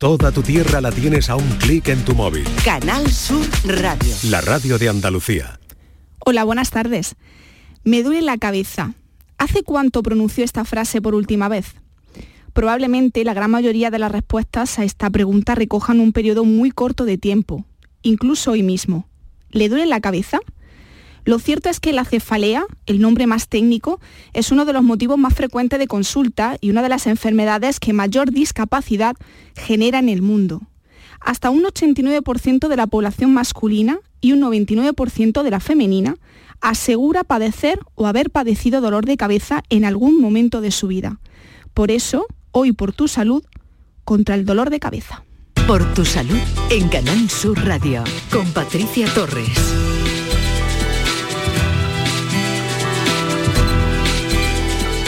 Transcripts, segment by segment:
Toda tu tierra la tienes a un clic en tu móvil. Canal Sur Radio. La radio de Andalucía. Hola, buenas tardes. Me duele la cabeza. ¿Hace cuánto pronunció esta frase por última vez? Probablemente la gran mayoría de las respuestas a esta pregunta recojan un periodo muy corto de tiempo, incluso hoy mismo. ¿Le duele la cabeza? Lo cierto es que la cefalea, el nombre más técnico, es uno de los motivos más frecuentes de consulta y una de las enfermedades que mayor discapacidad genera en el mundo. Hasta un 89% de la población masculina y un 99% de la femenina asegura padecer o haber padecido dolor de cabeza en algún momento de su vida. Por eso, hoy por tu salud, contra el dolor de cabeza. Por tu salud en Canal Sur Radio con Patricia Torres.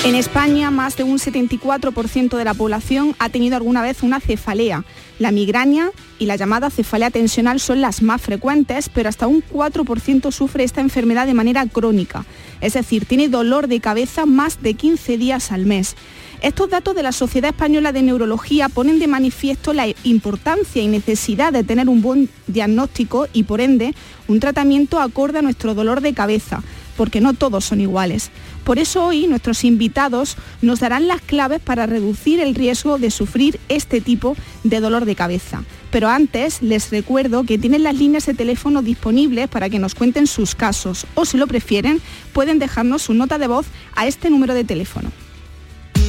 En España, más de un 74% de la población ha tenido alguna vez una cefalea. La migraña y la llamada cefalea tensional son las más frecuentes, pero hasta un 4% sufre esta enfermedad de manera crónica. Es decir, tiene dolor de cabeza más de 15 días al mes. Estos datos de la Sociedad Española de Neurología ponen de manifiesto la importancia y necesidad de tener un buen diagnóstico y, por ende, un tratamiento acorde a nuestro dolor de cabeza, porque no todos son iguales. Por eso hoy nuestros invitados nos darán las claves para reducir el riesgo de sufrir este tipo de dolor de cabeza. Pero antes les recuerdo que tienen las líneas de teléfono disponibles para que nos cuenten sus casos o si lo prefieren pueden dejarnos su nota de voz a este número de teléfono.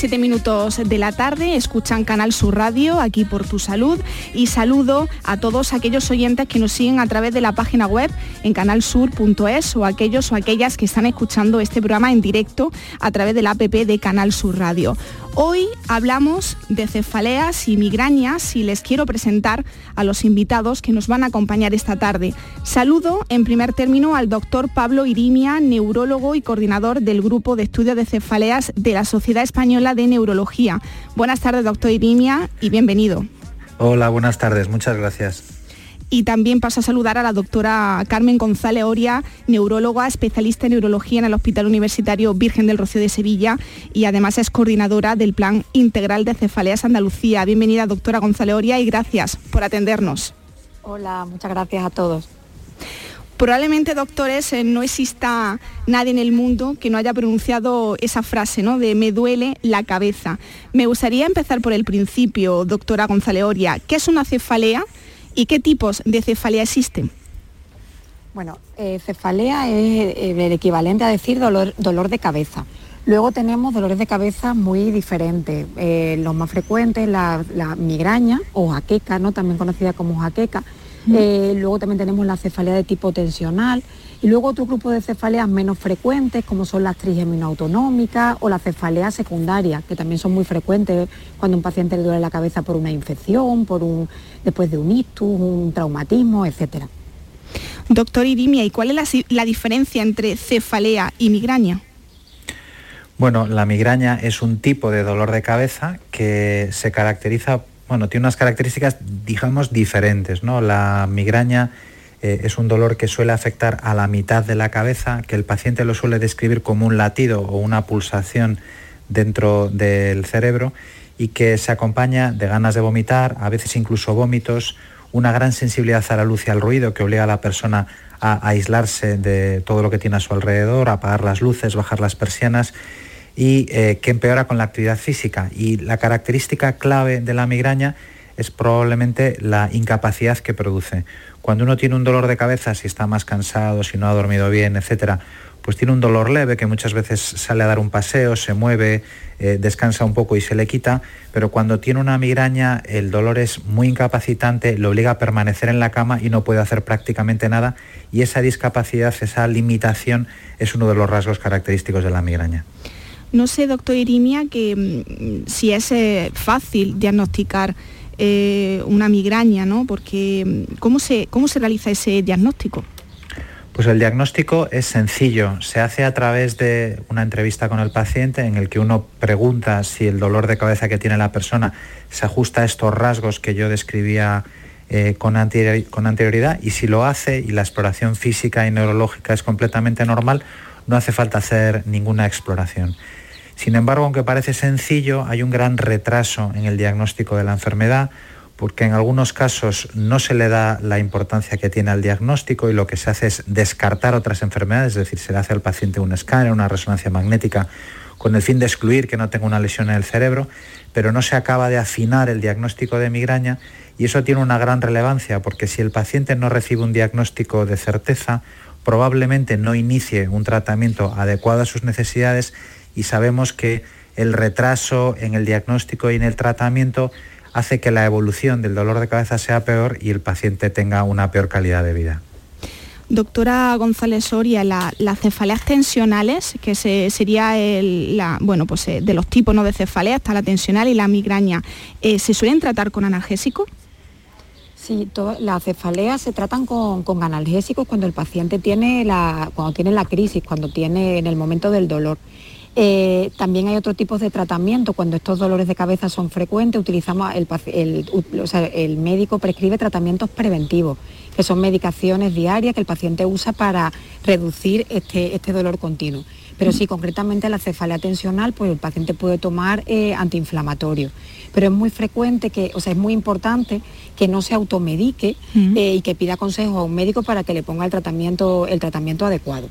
7 minutos de la tarde, escuchan Canal Sur Radio, aquí por tu salud, y saludo a todos aquellos oyentes que nos siguen a través de la página web en canalsur.es o aquellos o aquellas que están escuchando este programa en directo a través de la app de Canal Sur Radio. Hoy hablamos de cefaleas y migrañas y les quiero presentar a los invitados que nos van a acompañar esta tarde. Saludo en primer término al doctor Pablo Irimia, neurólogo y coordinador del Grupo de Estudio de Cefaleas de la Sociedad Española de Neurología. Buenas tardes, doctor Irimia, y bienvenido. Hola, buenas tardes, muchas gracias. Y también paso a saludar a la doctora Carmen González Oria, neuróloga, especialista en neurología en el Hospital Universitario Virgen del Rocío de Sevilla y además es coordinadora del Plan Integral de Cefaleas Andalucía. Bienvenida, doctora González Oria, y gracias por atendernos. Hola, muchas gracias a todos. Probablemente, doctores, eh, no exista nadie en el mundo que no haya pronunciado esa frase, ¿no? De me duele la cabeza. Me gustaría empezar por el principio, doctora González Oria. ¿Qué es una cefalea? ¿Y qué tipos de cefalea existen? Bueno, eh, cefalea es eh, el equivalente a decir dolor, dolor de cabeza. Luego tenemos dolores de cabeza muy diferentes. Eh, los más frecuentes, la, migraña o jaqueca, ¿no? también conocida como jaqueca. luego también tenemos la cefalea de tipo tensional y luego otro grupo de cefaleas menos frecuentes, como son las trigeminoautonómicas o la cefalea secundaria, que también son muy frecuentes cuando un paciente le duele la cabeza por una infección, por un, después de un ictus, un traumatismo, etc. Doctor Irimia, ¿y cuál es la, diferencia entre cefalea y migraña? Bueno, la migraña es un tipo de dolor de cabeza que se caracteriza, bueno, tiene unas características, digamos, diferentes, ¿no? La migraña eh, es un dolor que suele afectar a la mitad de la cabeza, que el paciente lo suele describir como un latido o una pulsación dentro del cerebro y que se acompaña de ganas de vomitar, a veces incluso vómitos, una gran sensibilidad a la luz y al ruido que obliga a la persona a aislarse de todo lo que tiene a su alrededor, apagar las luces, bajar las persianas y eh, que empeora con la actividad física. Y la característica clave de la migraña es probablemente la incapacidad que produce. Cuando uno tiene un dolor de cabeza, si está más cansado, si no ha dormido bien, etcétera, pues tiene un dolor leve que muchas veces sale a dar un paseo, se mueve, eh, descansa un poco y se le quita, pero cuando tiene una migraña el dolor es muy incapacitante, le obliga a permanecer en la cama y no puede hacer prácticamente nada y esa discapacidad, esa limitación es uno de los rasgos característicos de la migraña. No sé, doctor Irimia, que mm, si es eh, fácil diagnosticar eh, una migraña, ¿no? Porque ¿cómo se, ¿cómo se realiza ese diagnóstico? Pues el diagnóstico es sencillo, se hace a través de una entrevista con el paciente en el que uno pregunta si el dolor de cabeza que tiene la persona se ajusta a estos rasgos que yo describía eh, con, con anterioridad y si lo hace y la exploración física y neurológica es completamente normal, no hace falta hacer ninguna exploración. Sin embargo, aunque parece sencillo, hay un gran retraso en el diagnóstico de la enfermedad porque en algunos casos no se le da la importancia que tiene al diagnóstico y lo que se hace es descartar otras enfermedades, es decir, se le hace al paciente un escáner, una resonancia magnética, con el fin de excluir que no tenga una lesión en el cerebro, pero no se acaba de afinar el diagnóstico de migraña y eso tiene una gran relevancia porque si el paciente no recibe un diagnóstico de certeza, probablemente no inicie un tratamiento adecuado a sus necesidades y sabemos que el retraso en el diagnóstico y en el tratamiento hace que la evolución del dolor de cabeza sea peor y el paciente tenga una peor calidad de vida. Doctora González Soria, las cefaleas tensionales, que sería el, bueno, pues, eh, de los tipos ¿no? de cefalea, hasta la tensional y la migraña, eh, ¿se suelen tratar con analgésicos? Sí, las cefaleas se tratan con, con, analgésicos cuando el paciente tiene la, cuando tiene la crisis, cuando tiene en el momento del dolor. Eh, también hay otro tipo de tratamiento. Cuando estos dolores de cabeza son frecuentes, utilizamos el, médico prescribe tratamientos preventivos, que son medicaciones diarias que el paciente usa para reducir este, este dolor continuo. Pero sí, concretamente la cefalea tensional, pues el paciente puede tomar eh, antiinflamatorio. Pero es muy frecuente que, o sea, es muy importante que no se automedique eh, y que pida consejo a un médico para que le ponga el tratamiento, el tratamiento adecuado.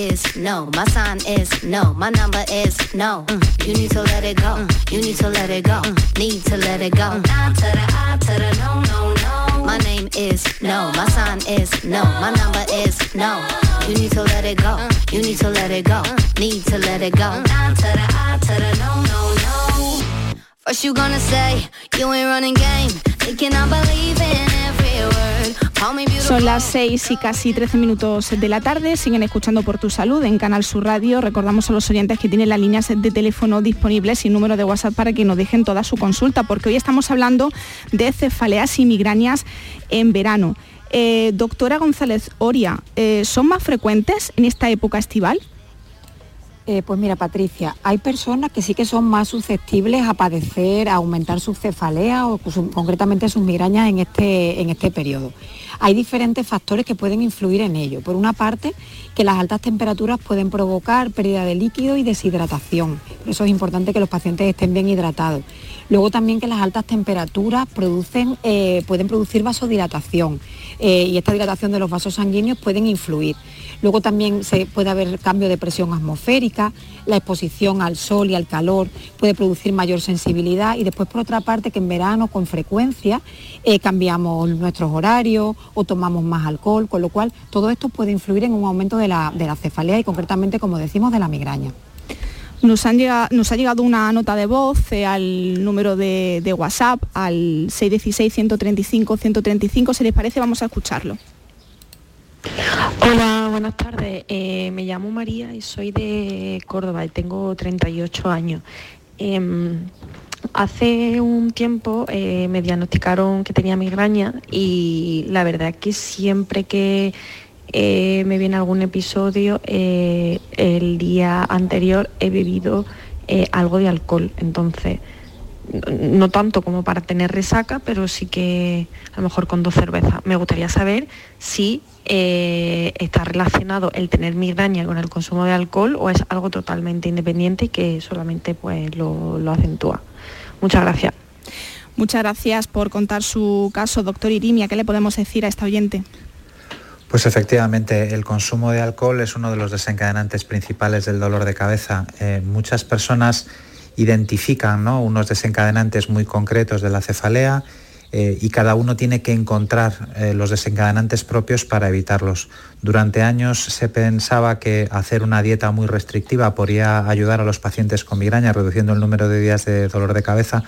Is no. My sign is no. My number is no. Mm. You need to let it go. Mm. You need to let it go. Mm. Need to let it go. Nah to the I to the no, no, no. My name is no. My sign is no. My number is no. You need to let it go. You need to let it go. Need to let it go. Nah to the I to the no, no, no. First you gonna say you ain't running game. Thinking I believe in every word. Son las 6 y casi 13 minutos de la tarde, siguen escuchando por tu salud en Canal Sur Radio. Recordamos a los oyentes que tienen las líneas de teléfono disponibles y número de WhatsApp para que nos dejen toda su consulta, porque hoy estamos hablando de cefaleas y migrañas en verano. Eh, doctora González Oria, eh, ¿son más frecuentes en esta época estival? Eh, pues mira, Patricia, hay personas que sí que son más susceptibles a padecer, a aumentar sus cefaleas o concretamente sus migrañas en este, en este periodo. Hay diferentes factores que pueden influir en ello. Por una parte, que las altas temperaturas pueden provocar pérdida de líquido y deshidratación. Por eso es importante que los pacientes estén bien hidratados. Luego también que las altas temperaturas producen, eh, pueden producir vasodilatación eh, y esta dilatación de los vasos sanguíneos pueden influir. Luego también se puede haber cambio de presión atmosférica, la exposición al sol y al calor puede producir mayor sensibilidad y después por otra parte que en verano con frecuencia eh, cambiamos nuestros horarios o tomamos más alcohol, con lo cual todo esto puede influir en un aumento de la, cefalea y concretamente, como decimos, de la migraña. Nos, ha llegado una nota de voz eh, al número de, de WhatsApp, al 616-135-135. Si les parece, vamos a escucharlo. Hola, buenas tardes. Eh, me llamo María y soy de Córdoba y tengo 38 años. Em, hace un tiempo eh, me diagnosticaron que tenía migraña y la verdad es que siempre que eh, me viene algún episodio, el día anterior he bebido algo de alcohol. Entonces, no tanto como para tener resaca, pero sí que a lo mejor con dos cervezas. Me gustaría saber si eh, está relacionado el tener migraña con el consumo de alcohol o es algo totalmente independiente y que solamente pues, lo, lo acentúa. Muchas gracias. Muchas gracias por contar su caso, doctor Irimia. ¿Qué le podemos decir a esta oyente? Pues efectivamente, el consumo de alcohol es uno de los desencadenantes principales del dolor de cabeza. Eh, muchas personas identifican unos desencadenantes muy concretos de la cefalea eh, y cada uno tiene que encontrar eh, los desencadenantes propios para evitarlos. Durante años se pensaba que hacer una dieta muy restrictiva podría ayudar a los pacientes con migraña, reduciendo el número de días de dolor de cabeza,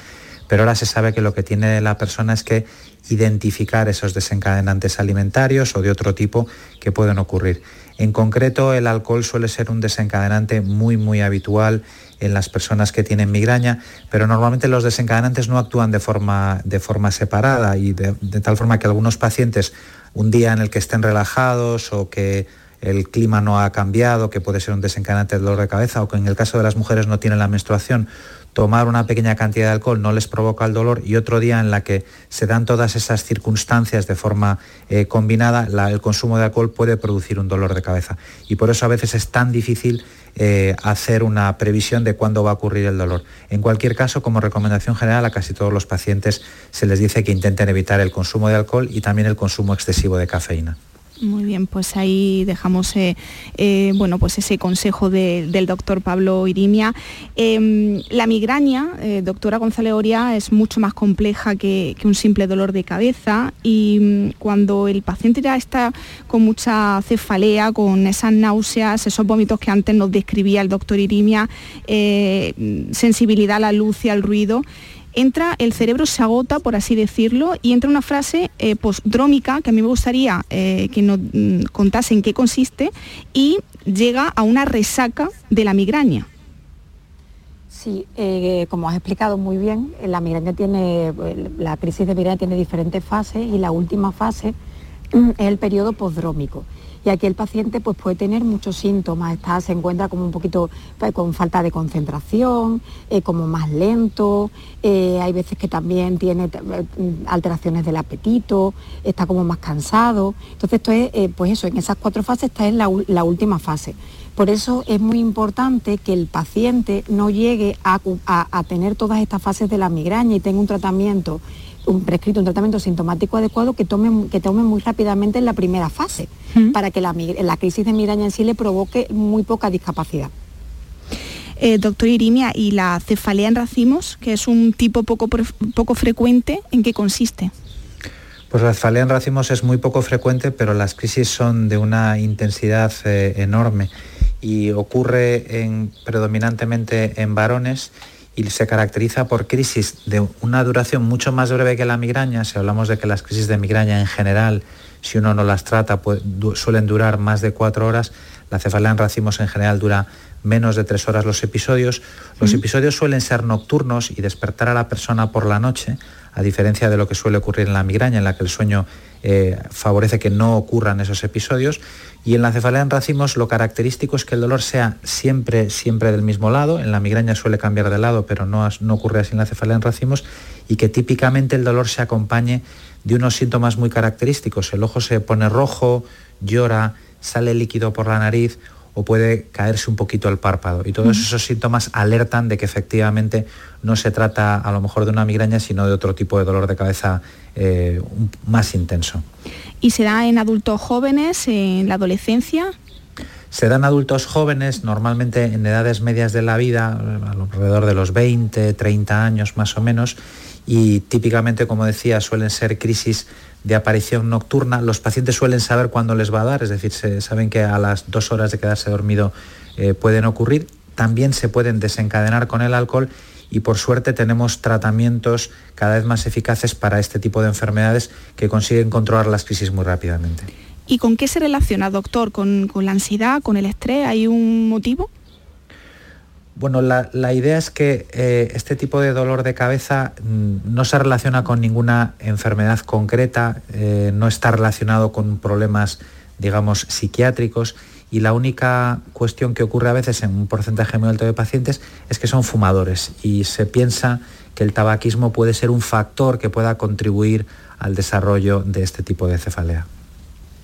pero ahora se sabe que lo que tiene la persona es que identificar esos desencadenantes alimentarios o de otro tipo que pueden ocurrir. En concreto, el alcohol suele ser un desencadenante muy, muy habitual en las personas que tienen migraña, pero normalmente los desencadenantes no actúan de forma, de forma separada y de, tal forma que algunos pacientes, un día en el que estén relajados o que el clima no ha cambiado, que puede ser un desencadenante de dolor de cabeza, o que en el caso de las mujeres no tienen la menstruación, tomar una pequeña cantidad de alcohol no les provoca el dolor y otro día en la que se dan todas esas circunstancias de forma eh, combinada, el consumo de alcohol puede producir un dolor de cabeza. Y por eso a veces es tan difícil eh, hacer una previsión de cuándo va a ocurrir el dolor. En cualquier caso, como recomendación general, a casi todos los pacientes se les dice que intenten evitar el consumo de alcohol y también el consumo excesivo de cafeína. Muy bien, pues ahí dejamos eh, eh, bueno, pues ese consejo del doctor Pablo Irimia. Em, la migraña, eh, doctora González Oria, es mucho más compleja que, un simple dolor de cabeza y mm, cuando el paciente ya está con mucha cefalea, con esas náuseas, esos vómitos que antes nos describía el doctor Irimia, sensibilidad a la luz y al ruido, entra, el cerebro se agota, por así decirlo, y entra una frase eh, postdrómica que a mí me gustaría eh, que nos mm, contase en qué consiste y llega a una resaca de la migraña. Sí, eh, como has explicado muy bien, la migraña tiene, la crisis de migraña tiene diferentes fases y la última fase mm, es el periodo postdrómico y aquí el paciente pues, puede tener muchos síntomas, está, se encuentra como un poquito pues, con falta de concentración, eh, como más lento, eh, hay veces que también tiene eh, alteraciones del apetito, está como más cansado. Entonces esto es, pues eso, en esas cuatro fases está en la, última fase. Por eso es muy importante que el paciente no llegue a, a tener todas estas fases de la migraña y tenga un tratamiento un prescrito un tratamiento sintomático adecuado que tome, que tome muy rápidamente en la primera fase, para que la, crisis de migraña en sí le provoque muy poca discapacidad. Eh, doctor Irimia, ¿y la cefalea en racimos, que es un tipo poco, poco frecuente, en qué consiste? Pues la cefalea en racimos es muy poco frecuente, pero las crisis son de una intensidad eh, enorme y ocurre en, predominantemente en varones y se caracteriza por crisis de una duración mucho más breve que la migraña. Si hablamos de que las crisis de migraña en general, si uno no las trata, pues, suelen durar más de cuatro horas, la cefalea en racimos en general dura menos de tres horas los episodios. Los episodios suelen ser nocturnos y despertar a la persona por la noche, a diferencia de lo que suele ocurrir en la migraña, en la que el sueño eh, favorece que no ocurran esos episodios. Y en la cefalea en racimos lo característico es que el dolor sea siempre, siempre del mismo lado. En la migraña suele cambiar de lado, pero no, ocurre así en la cefalea en racimos. Y que típicamente el dolor se acompañe de unos síntomas muy característicos. El ojo se pone rojo, llora, sale líquido por la nariz o puede caerse un poquito el párpado. Y todos esos síntomas alertan de que efectivamente no se trata a lo mejor de una migraña, sino de otro tipo de dolor de cabeza eh, más intenso y se da en adultos jóvenes, en la adolescencia. Se dan adultos jóvenes, normalmente en edades medias de la vida, alrededor de los 20, 30 años más o menos, y típicamente, como decía, suelen ser crisis de aparición nocturna. Los pacientes suelen saber cuándo les va a dar, es decir, se saben que a las dos horas de quedarse dormido eh, pueden ocurrir. También se pueden desencadenar con el alcohol y por suerte tenemos tratamientos cada vez más eficaces para este tipo de enfermedades que consiguen controlar las crisis muy rápidamente. ¿Y con qué se relaciona, doctor? ¿Con, la ansiedad, con el estrés? ¿Hay un motivo? Bueno, la, idea es que eh, este tipo de dolor de cabeza mm, no se relaciona con ninguna enfermedad concreta, eh, no está relacionado con problemas, digamos, psiquiátricos y la única cuestión que ocurre a veces en un porcentaje muy alto de pacientes es que son fumadores y se piensa que el tabaquismo puede ser un factor que pueda contribuir al desarrollo de este tipo de cefalea.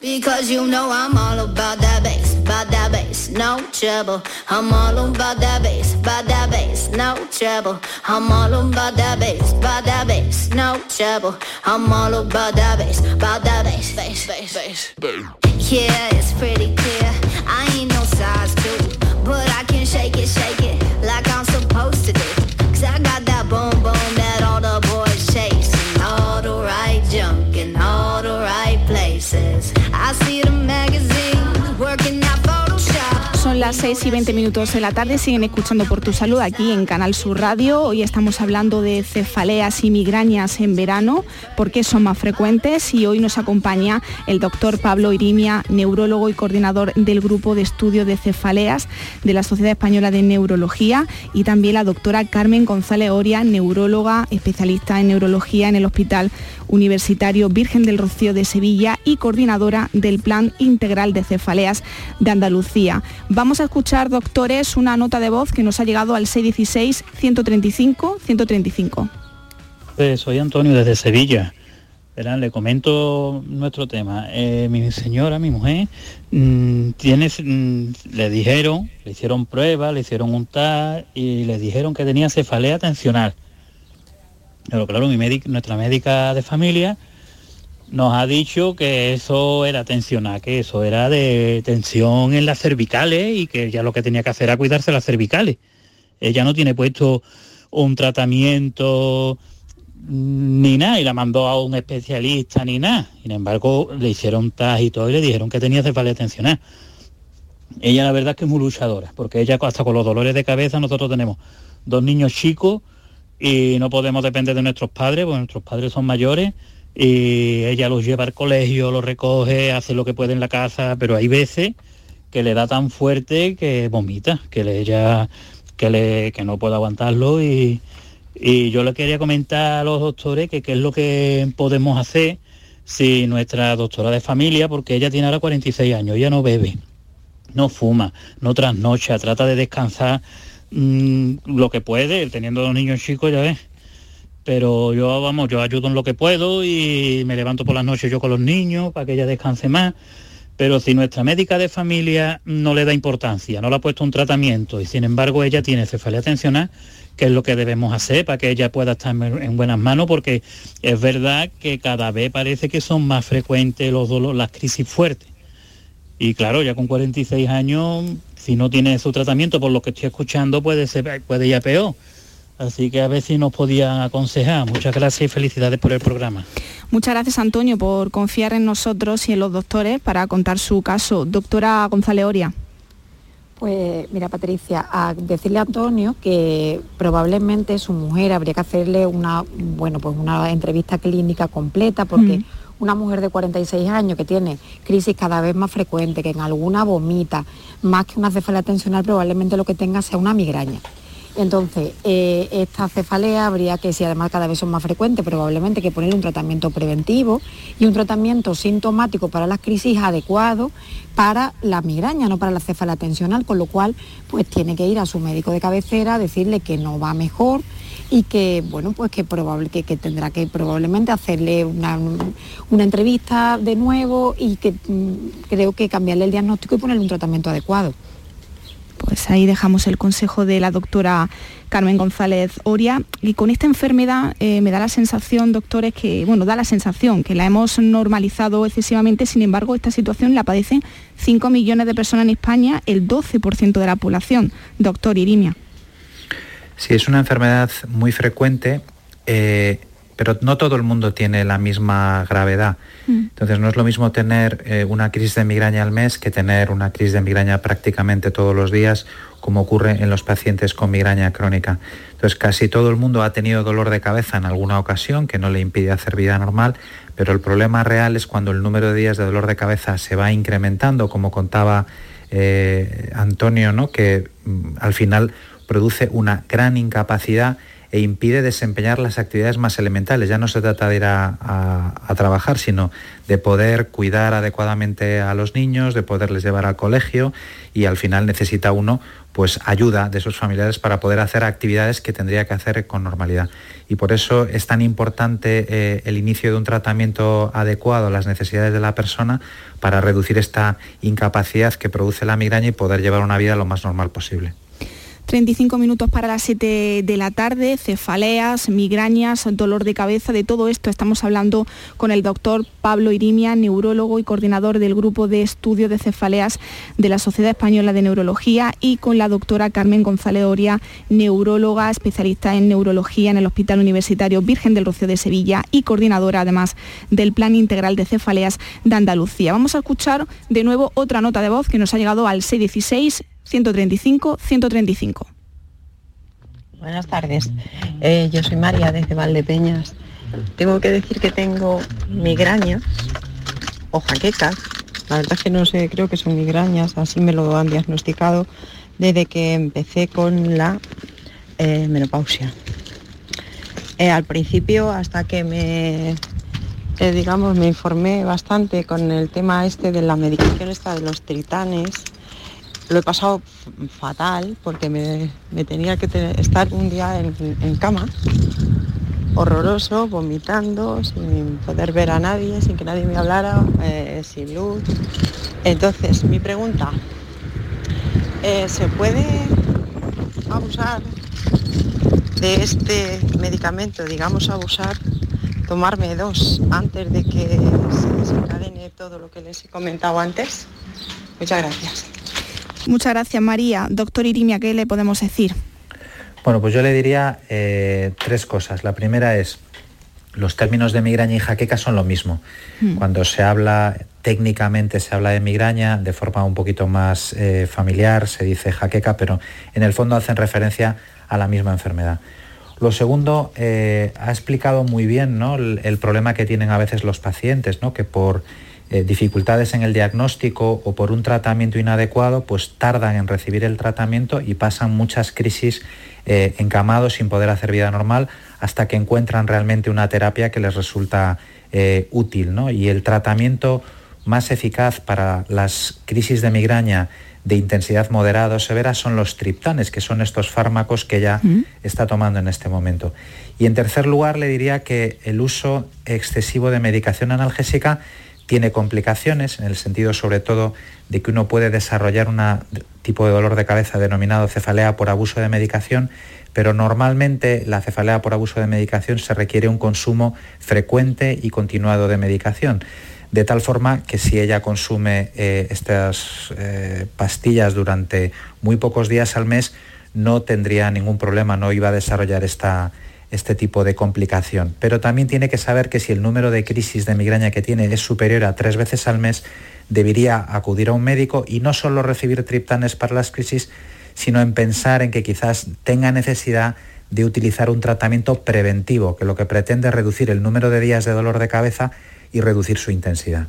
Because you know I'm all about that bass, about that bass, no trouble. I'm all about that bass, about that bass, no trouble. I'm all about that bass, about that bass, no trouble. I'm all about that bass, about that bass, bass, bass, bass. Yeah, it's pretty clear. Las 6 y 20 minutos de la tarde, siguen escuchando por tu salud aquí en Canal Sur Radio. Hoy estamos hablando de cefaleas y migrañas en verano, por qué son más frecuentes. Y hoy nos acompaña el doctor Pablo Irimia, neurólogo y coordinador del grupo de estudio de cefaleas de la Sociedad Española de Neurología. Y también la doctora Carmen González Oria, neuróloga, especialista en neurología en el Hospital Universitario Virgen del Rocío de Sevilla y coordinadora del Plan Integral de Cefaleas de Andalucía. Vamos a escuchar, doctores, una nota de voz que nos ha llegado al 616-135-135. Pues soy Antonio desde Sevilla. Verán, le comento nuestro tema. Eh, mi señora, mi mujer, mm, tiene, mm, le dijeron, le hicieron pruebas, le hicieron un TAC y le dijeron que tenía cefalea tensional. Pero claro, mi nuestra médica de familia nos ha dicho que eso era tensional, que eso era de tensión en las cervicales y que ya lo que tenía que hacer era cuidarse las cervicales. Ella no tiene puesto un tratamiento mm, ni nada y la mandó a un especialista ni nada. Sin embargo, le hicieron TAS y todo y le dijeron que tenía cefalea tensional. Ella la verdad es que es muy luchadora, porque ella hasta con los dolores de cabeza nosotros tenemos dos niños chicos y no podemos depender de nuestros padres, porque nuestros padres son mayores y ella los lleva al colegio, los recoge, hace lo que puede en la casa, pero hay veces que le da tan fuerte que vomita, que le que le que no puede aguantarlo y, y yo le quería comentar a los doctores que qué es lo que podemos hacer si nuestra doctora de familia, porque ella tiene ahora 46 años, ella no bebe, no fuma, no trasnocha, trata de descansar mm, lo que puede, teniendo dos niños chicos, ya ves. Pero yo, vamos, yo ayudo en lo que puedo y me levanto por las noches yo con los niños para que ella descanse más. Pero si nuestra médica de familia no le da importancia, no le ha puesto un tratamiento y sin embargo ella tiene cefalea tensional, ¿qué es lo que debemos hacer para que ella pueda estar en buenas manos? Porque es verdad que cada vez parece que son más frecuentes los dolores, las crisis fuertes. Y claro, ya con 46 años, si no tiene su tratamiento, por lo que estoy escuchando, puede ser, puede ya peor. Así que a ver si nos podían aconsejar. Muchas gracias y felicidades por el programa. Muchas gracias, Antonio, por confiar en nosotros y en los doctores para contar su caso. Doctora González Oria. Pues mira Patricia, a decirle a Antonio que probablemente su mujer habría que hacerle una, bueno, pues una entrevista clínica completa porque Mm. Una mujer de 46 años que tiene crisis cada vez más frecuente, que en alguna vomita, más que una cefalea tensional probablemente lo que tenga sea una migraña. Entonces, eh, esta cefalea habría que, si además cada vez son más frecuentes, probablemente que poner un tratamiento preventivo y un tratamiento sintomático para las crisis adecuado para la migraña, no para la cefalea tensional, con lo cual pues tiene que ir a su médico de cabecera, decirle que no va mejor y que bueno pues que probable que, tendrá que probablemente hacerle una, una entrevista de nuevo y que mm, creo que cambiarle el diagnóstico y ponerle un tratamiento adecuado. Pues ahí dejamos el consejo de la doctora Carmen González Oria. Y con esta enfermedad eh, me da la sensación, doctores, que, bueno, da la sensación que la hemos normalizado excesivamente, sin embargo, esta situación la padecen 5 millones de personas en España, el 12% de la población. Doctor Irimia. Sí, es una enfermedad muy frecuente, eh, pero no todo el mundo tiene la misma gravedad. Mm. Entonces no es lo mismo tener eh, una crisis de migraña al mes que tener una crisis de migraña prácticamente todos los días, como ocurre en los pacientes con migraña crónica. Entonces casi todo el mundo ha tenido dolor de cabeza en alguna ocasión que no le impide hacer vida normal, pero el problema real es cuando el número de días de dolor de cabeza se va incrementando, como contaba eh, Antonio, ¿no? que mm, al final produce una gran incapacidad e impide desempeñar las actividades más elementales. Ya no se trata de ir a, trabajar, sino de poder cuidar adecuadamente a los niños, de poderles llevar al colegio y al final necesita uno pues ayuda de sus familiares para poder hacer actividades que tendría que hacer con normalidad. Y por eso es tan importante eh, el inicio de un tratamiento adecuado a las necesidades de la persona para reducir esta incapacidad que produce la migraña y poder llevar una vida lo más normal posible. 35 minutos para las 7 de la tarde, cefaleas, migrañas, dolor de cabeza, de todo esto estamos hablando con el doctor Pablo Irimia, neurólogo y coordinador del grupo de estudio de cefaleas de la Sociedad Española de Neurología y con la doctora Carmen González Oria, neuróloga, especialista en neurología en el Hospital Universitario Virgen del Rocío de Sevilla y coordinadora además del Plan Integral de Cefaleas de Andalucía. Vamos a escuchar de nuevo otra nota de voz que nos ha llegado al 616 135 135. Buenas tardes, eh, yo soy María desde Valdepeñas. Tengo que decir que tengo migrañas o jaquecas. La verdad es que no sé, creo que son migrañas, así me lo han diagnosticado desde que empecé con la eh, menopausia. Eh, al principio, hasta que me, digamos, me informé bastante con el tema este de la medicación esta de los tritanes, lo he pasado fatal porque me, tenía que estar un día en, cama, horroroso, vomitando, sin poder ver a nadie, sin que nadie me hablara, eh, sin luz. Entonces, mi pregunta, eh, ¿se puede abusar de este medicamento, digamos abusar, tomarme dos antes de que se desencadene todo lo que les he comentado antes? Muchas gracias. Muchas gracias María. Doctor Irimia, ¿qué le podemos decir? Bueno, pues yo le diría eh, tres cosas. La primera es, los términos de migraña y jaqueca son lo mismo. Hmm. Cuando se habla técnicamente, se habla de migraña de forma un poquito más eh, familiar, se dice jaqueca, pero en el fondo hacen referencia a la misma enfermedad. Lo segundo, eh, ha explicado muy bien ¿no? el, el, problema que tienen a veces los pacientes, ¿no? que por eh, dificultades en el diagnóstico o por un tratamiento inadecuado, pues tardan en recibir el tratamiento y pasan muchas crisis eh, encamados sin poder hacer vida normal hasta que encuentran realmente una terapia que les resulta eh, útil. Y el tratamiento más eficaz para las crisis de migraña de intensidad moderada o severa son los triptanes, que son estos fármacos que ella está tomando en este momento. Y en tercer lugar, le diría que el uso excesivo de medicación analgésica tiene complicaciones, en el sentido sobre todo de que uno puede desarrollar un tipo de dolor de cabeza denominado cefalea por abuso de medicación, pero normalmente la cefalea por abuso de medicación se requiere un consumo frecuente y continuado de medicación. De tal forma que si ella consume eh, estas eh, pastillas durante muy pocos días al mes, no tendría ningún problema, no iba a desarrollar esta, este tipo de complicación. Pero también tiene que saber que si el número de crisis de migraña que tiene es superior a tres veces al mes, debería acudir a un médico y no solo recibir triptanes para las crisis, sino en pensar en que quizás tenga necesidad de utilizar un tratamiento preventivo, que lo que pretende es reducir el número de días de dolor de cabeza y reducir su intensidad.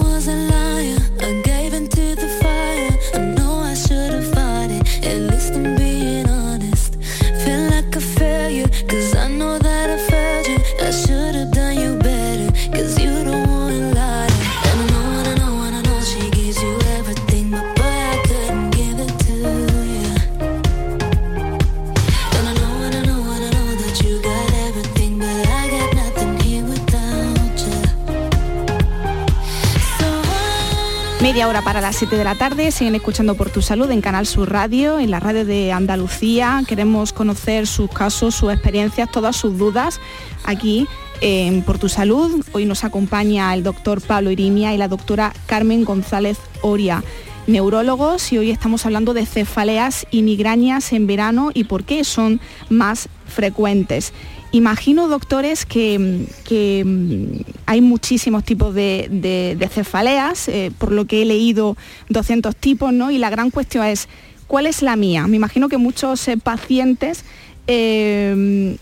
Media hora para las 7 de la tarde, siguen escuchando por tu salud en Canal Sur Radio, en la radio de Andalucía. Queremos conocer sus casos, sus experiencias, todas sus dudas aquí en Por tu Salud. Hoy nos acompaña el doctor Pablo Irimia y la doctora Carmen González Oria, neurólogos, y hoy estamos hablando de cefaleas y migrañas en verano y por qué son más frecuentes. Imagino, doctores, que, mm, hay muchísimos tipos de, cefaleas, eh, por lo que he leído 200 tipos, ¿no? Y la gran cuestión es, ¿cuál es la mía? Me imagino que muchos eh, pacientes eh,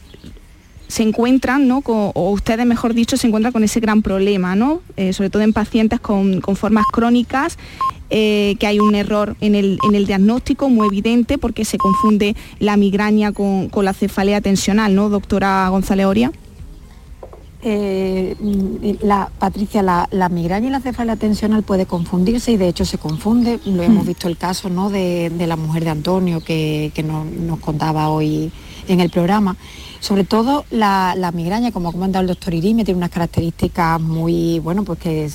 se encuentran, ¿no? o ustedes mejor dicho, se encuentran con ese gran problema, ¿no? sobre todo en pacientes con, con formas crónicas eh, que hay un error en el, diagnóstico muy evidente porque se confunde la migraña con, la cefalea tensional, ¿no, doctora González Oria? Eh, la, Patricia, la, migraña y la cefalea tensional puede confundirse y de hecho se confunde. Lo hemos mm. visto el caso ¿no? de, la mujer de Antonio que, nos contaba hoy en el programa. Sobre todo la, migraña, como ha comentado el doctor Irime, tiene unas características muy, bueno, pues que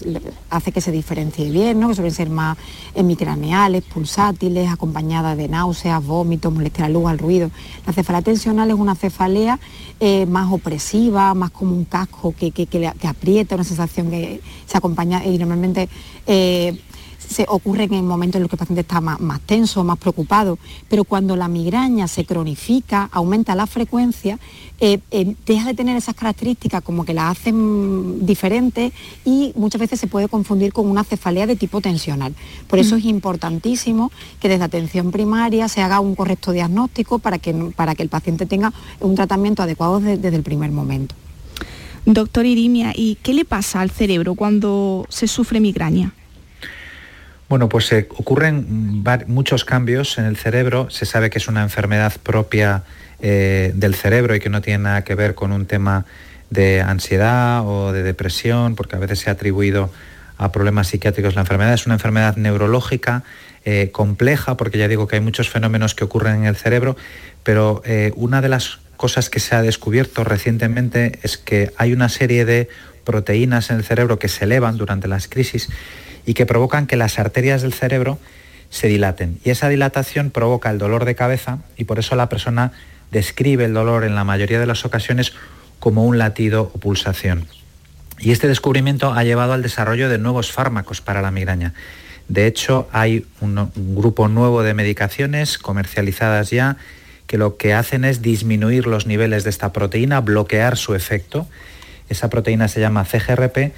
hace que se diferencie bien, ¿no? que suelen ser más hemicraneales, pulsátiles, acompañadas de náuseas, vómitos, molestia a la luz, al ruido. La cefalea tensional es una cefalea eh, más opresiva, más como un casco que, aprieta, una sensación que se acompaña y normalmente... Eh, se ocurren en momentos en los que el paciente está más, tenso, más preocupado, pero cuando la migraña se cronifica, aumenta la frecuencia, eh, eh, deja de tener esas características como que la hacen diferentes y muchas veces se puede confundir con una cefalea de tipo tensional. Por eso mm. es importantísimo que desde atención primaria se haga un correcto diagnóstico para que, para que el paciente tenga un tratamiento adecuado desde el primer momento. Doctor Irimia, ¿y qué le pasa al cerebro cuando se sufre migraña? Bueno, pues se ocurren muchos cambios en el cerebro. Se sabe que es una enfermedad propia eh, del cerebro y que no tiene nada que ver con un tema de ansiedad o de depresión, porque a veces se ha atribuido a problemas psiquiátricos la enfermedad. Es una enfermedad neurológica eh, compleja, porque ya digo que hay muchos fenómenos que ocurren en el cerebro, pero eh, una de las cosas que se ha descubierto recientemente es que hay una serie de proteínas en el cerebro que se elevan durante las crisis y que provocan que las arterias del cerebro se dilaten. Y esa dilatación provoca el dolor de cabeza y por eso la persona describe el dolor en la mayoría de las ocasiones como un latido o pulsación. Y este descubrimiento ha llevado al desarrollo de nuevos fármacos para la migraña. De hecho, hay un, grupo nuevo de medicaciones comercializadas ya que lo que hacen es disminuir los niveles de esta proteína, bloquear su efecto. Esa proteína se llama CGRP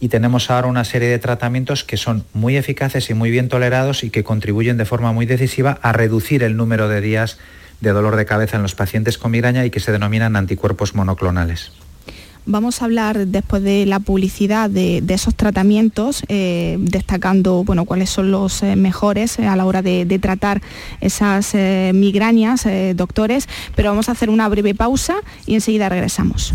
y tenemos ahora una serie de tratamientos que son muy eficaces y muy bien tolerados y que contribuyen de forma muy decisiva a reducir el número de días de dolor de cabeza en los pacientes con migraña y que se denominan anticuerpos monoclonales. Vamos a hablar después de la publicidad de, esos tratamientos, eh, destacando bueno, cuáles son los eh, mejores eh, a la hora de, de tratar esas migrañas, doctores, pero vamos a hacer una breve pausa y enseguida regresamos.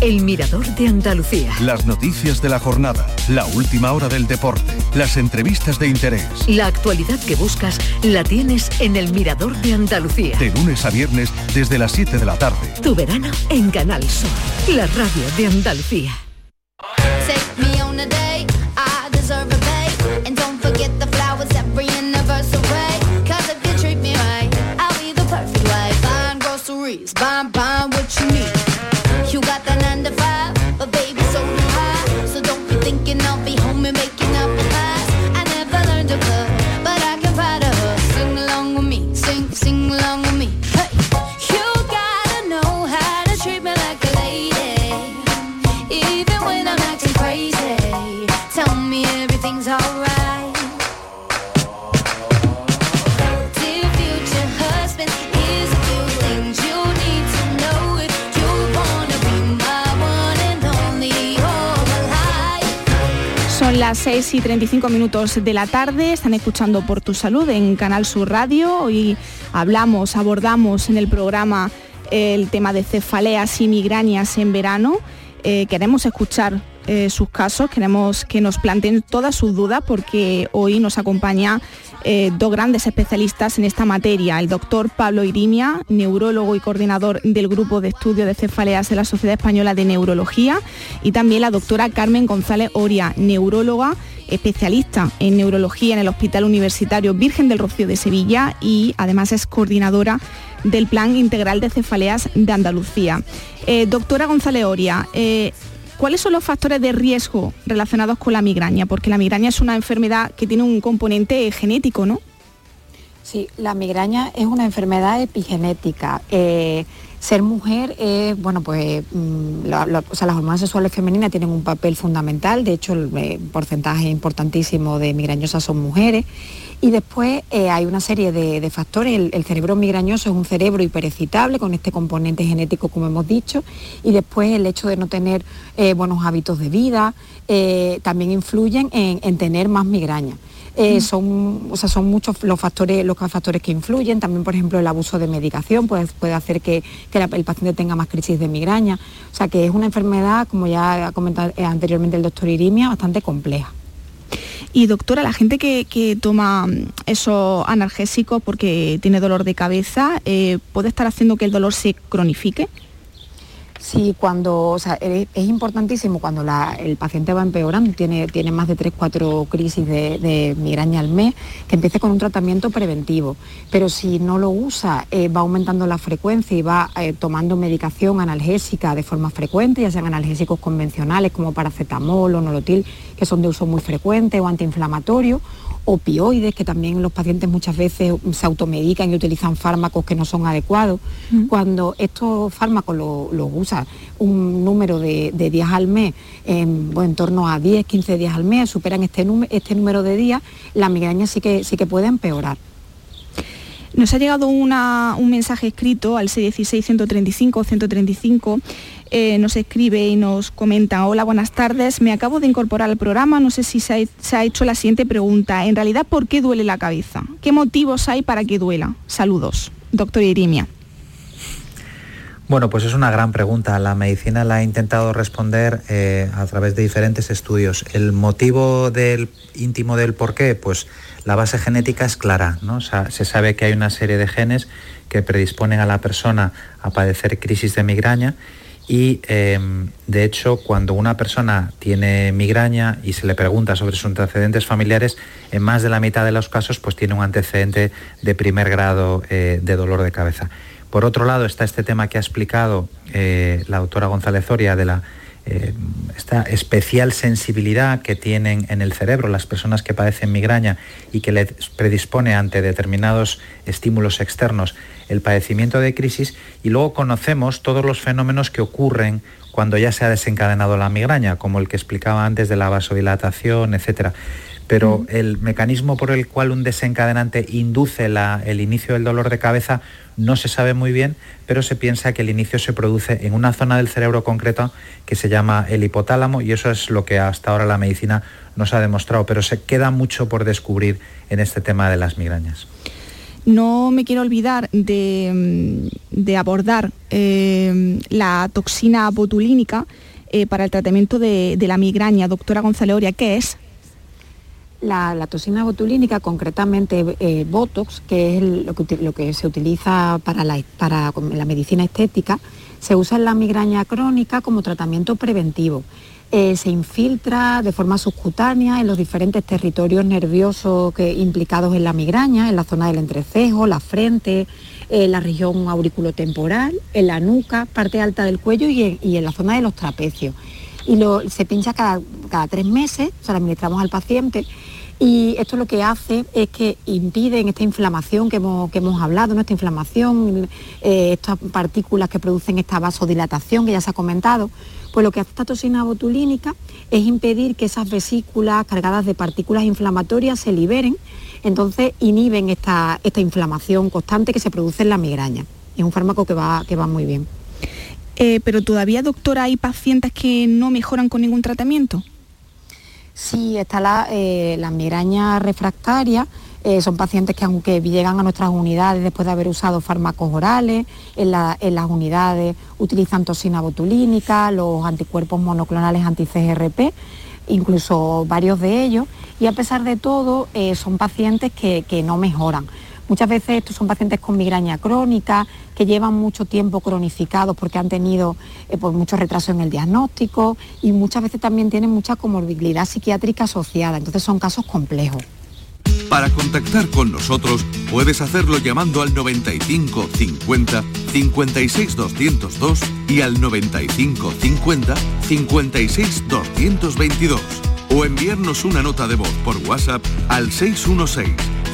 El Mirador de Andalucía. Las noticias de la jornada, la última hora del deporte, las entrevistas de interés. La actualidad que buscas la tienes en El Mirador de Andalucía. De lunes a viernes desde las 7 de la tarde. Tu verano en Canal Sur, la radio de Andalucía. Take me on a date, las 6 y 35 minutos de la tarde, están escuchando Por tu Salud en Canal Sur Radio. Hoy hablamos, abordamos en el programa el tema de cefaleas y migrañas en verano. Eh, queremos escuchar eh, sus casos, queremos que nos planteen todas sus dudas porque hoy nos acompaña eh, dos grandes especialistas en esta materia, el doctor Pablo Irimia, neurólogo y coordinador del Grupo de Estudio de Cefaleas de la Sociedad Española de Neurología, y también la doctora Carmen González Oria, neuróloga, especialista en neurología en el Hospital Universitario Virgen del Rocío de Sevilla y además es coordinadora del Plan Integral de Cefaleas de Andalucía. Eh, doctora González Oria, eh, ¿cuáles son los factores de riesgo relacionados con la migraña? Porque la migraña es una enfermedad que tiene un componente genético, ¿no? Sí, la migraña es una enfermedad epigenética. Eh, ser mujer es, bueno, pues mm, o sea, las hormonas sexuales femeninas tienen un papel fundamental, de hecho el eh, porcentaje importantísimo de migrañosas son mujeres. Y después eh, hay una serie de, de factores. El, el cerebro migrañoso es un cerebro hiperexcitable con este componente genético, como hemos dicho. Y después el hecho de no tener eh, buenos hábitos de vida eh, también influyen en, en tener más migraña. Eh, son, o sea, son muchos los factores, los factores que influyen. También, por ejemplo, el abuso de medicación puede, puede hacer que, que la- el paciente tenga más crisis de migraña. O sea, que es una enfermedad, como ya ha comentado anteriormente el doctor Irimia, bastante compleja. Y doctora, la gente que, que toma mm, esos analgésicos porque tiene dolor de cabeza, eh, ¿puede estar haciendo que el dolor se cronifique? Sí, cuando, o sea, es, importantísimo cuando el paciente va empeorando, tiene, tiene más de 3-4 crisis de, migraña al mes, que empiece con un tratamiento preventivo. Pero si no lo usa, eh, va aumentando la frecuencia y va eh, tomando medicación analgésica de forma frecuente, ya sean analgésicos convencionales como paracetamol o nolotil, que son de uso muy frecuente, o antiinflamatorios, opioides, que también los pacientes muchas veces se automedican y utilizan fármacos que no son adecuados. Cuando estos fármacos los lo usa un número de, de días al mes, en, bueno, en torno a 10, 15 días al mes, superan este, número- este número de días, la migraña sí que, sí que puede empeorar. Nos ha llegado una- un mensaje escrito al 616-135-135. Eh, nos escribe y nos comenta, hola, buenas tardes, me acabo de incorporar al programa, no sé si se ha, hecho la siguiente pregunta. En realidad, ¿por qué duele la cabeza? ¿Qué motivos hay para que duela? Saludos, doctor Irimia. Bueno, pues es una gran pregunta. La medicina la ha intentado responder eh, a través de diferentes estudios. El motivo del íntimo del por qué, pues la base genética es clara, ¿no? Se sabe que hay una serie de genes que predisponen a la persona a padecer crisis de migraña y eh, de hecho cuando una persona tiene migraña y se le pregunta sobre sus antecedentes familiares, en más de la mitad de los casos pues tiene un antecedente de primer grado eh, de dolor de cabeza. Por otro lado está este tema que ha explicado eh, la doctora González Oria de la eh, esta especial sensibilidad que tienen en el cerebro las personas que padecen migraña y que les predispone ante determinados estímulos externos el padecimiento de crisis y luego conocemos todos los fenómenos que ocurren cuando ya se ha desencadenado la migraña, como el que explicaba antes de la vasodilatación, etcétera. Pero el mecanismo por el cual un desencadenante induce el inicio del dolor de cabeza no se sabe muy bien, pero se piensa que el inicio se produce en una zona del cerebro concreta que se llama el hipotálamo y eso es lo que hasta ahora la medicina nos ha demostrado, pero se queda mucho por descubrir en este tema de las migrañas. No me quiero olvidar de, mm, abordar eh, la toxina botulínica eh, para el tratamiento de, la migraña. Doctora González Oria, ¿qué es? La, toxina botulínica, concretamente eh, Botox, que es lo, que, se utiliza para la, medicina estética, se usa en la migraña crónica como tratamiento preventivo. Eh, se infiltra de forma subcutánea en los diferentes territorios nerviosos que, implicados en la migraña, en la zona del entrecejo, la frente, en la región auriculotemporal, en la nuca, parte alta del cuello y en, la zona de los trapecios. Y se pincha cada, tres meses, o sea, la administramos al paciente y esto lo que hace es que impide esta inflamación que hemos, que hemos hablado, esta inflamación, eh, estas partículas que producen esta vasodilatación que ya se ha comentado, pues lo que hace esta toxina botulínica es impedir que esas vesículas cargadas de partículas inflamatorias se liberen, entonces inhiben esta, esta inflamación constante que se produce en la migraña. Es un fármaco que va, que va muy bien. Eh, pero todavía, doctora, hay pacientes que no mejoran con ningún tratamiento. Sí, está la, eh, migraña refractaria. Eh, son pacientes que aunque llegan a nuestras unidades después de haber usado fármacos orales, en, las unidades utilizan toxina botulínica, los anticuerpos monoclonales anti-CGRP, incluso varios de ellos, y a pesar de todo eh, son pacientes que no mejoran. Muchas veces estos son pacientes con migraña crónica, que llevan mucho tiempo cronificados porque han tenido eh, pues, mucho retraso en el diagnóstico y muchas veces también tienen mucha comorbilidad psiquiátrica asociada, entonces son casos complejos. Para contactar con nosotros puedes hacerlo llamando al 95 50 56 202 y al 95 50 56 222 o enviarnos una nota de voz por WhatsApp al 616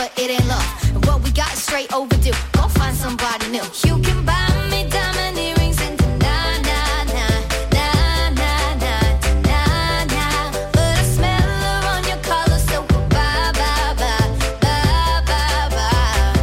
but it ain't love. What we got is straight overdue. Go find somebody new. You can buy me diamond earrings and na na na na na na na na. But I smell her on your collar, so bye bye bye bye bye bye.